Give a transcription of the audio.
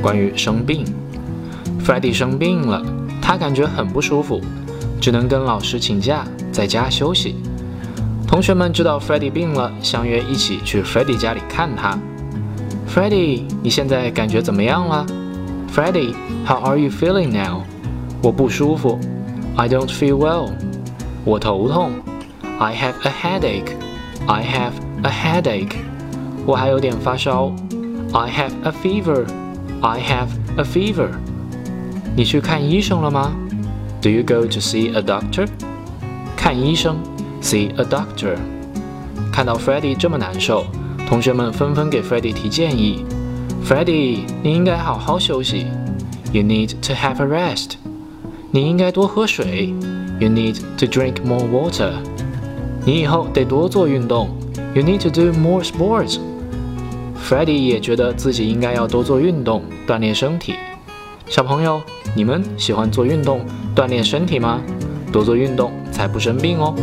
关于生病。Freddie 生病了，他感觉很不舒服，只能跟老师请假，在家休息。同学们知道 Freddie 病了，相约一起去 Freddie 家里看他。Freddie，你现在感觉怎么样了？Freddie，How are you feeling now？我不舒服。I don't feel well。我头痛。I have a headache. I have a headache. 我还有点发烧。I have a fever. I have a fever. 你去看医生了吗？Do you go to see a doctor? 看医生，see a doctor. 看到 Freddie 这么难受，同学们纷纷给 Freddie 提建议。Freddie，你应该好好休息。You need to have a rest. 你应该多喝水。You need to drink more water. 你以后得多做运动。You need to do more sports. Freddy 也觉得自己应该要多做运动，锻炼身体。小朋友，你们喜欢做运动、锻炼身体吗？多做运动才不生病哦。